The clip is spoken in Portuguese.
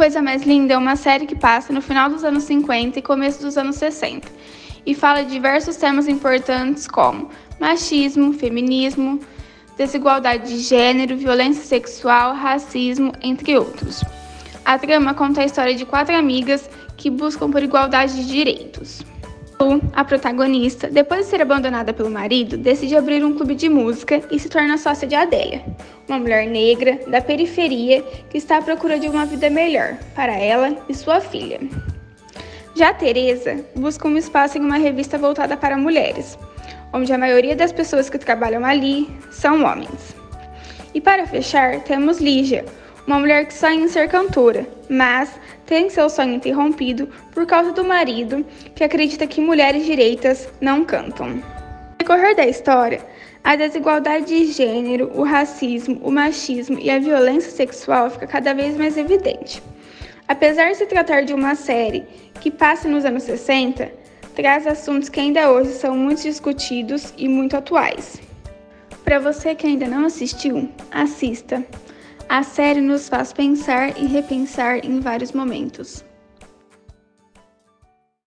Coisa Mais Linda é uma série que passa no final dos anos 50 e começo dos anos 60 e fala de diversos temas importantes como machismo, feminismo, desigualdade de gênero, violência sexual, racismo, entre outros. A trama conta a história de quatro amigas que buscam por igualdade de direitos. A protagonista, depois de ser abandonada pelo marido, decide abrir um clube de música e se torna sócia de Adélia, uma mulher negra da periferia que está à procura de uma vida melhor para ela e sua filha. Já Teresa busca um espaço em uma revista voltada para mulheres, onde a maioria das pessoas que trabalham ali são homens. E para fechar, temos Lígia, uma mulher que sonha em ser cantora, mas tem seu sonho interrompido por causa do marido que acredita que mulheres direitas não cantam. No decorrer da história, a desigualdade de gênero, o racismo, o machismo e a violência sexual fica cada vez mais evidente. Apesar de se tratar de uma série que passa nos anos 60, traz assuntos que ainda hoje são muito discutidos e muito atuais. Para você que ainda não assistiu, assista. A série nos faz pensar e repensar em vários momentos.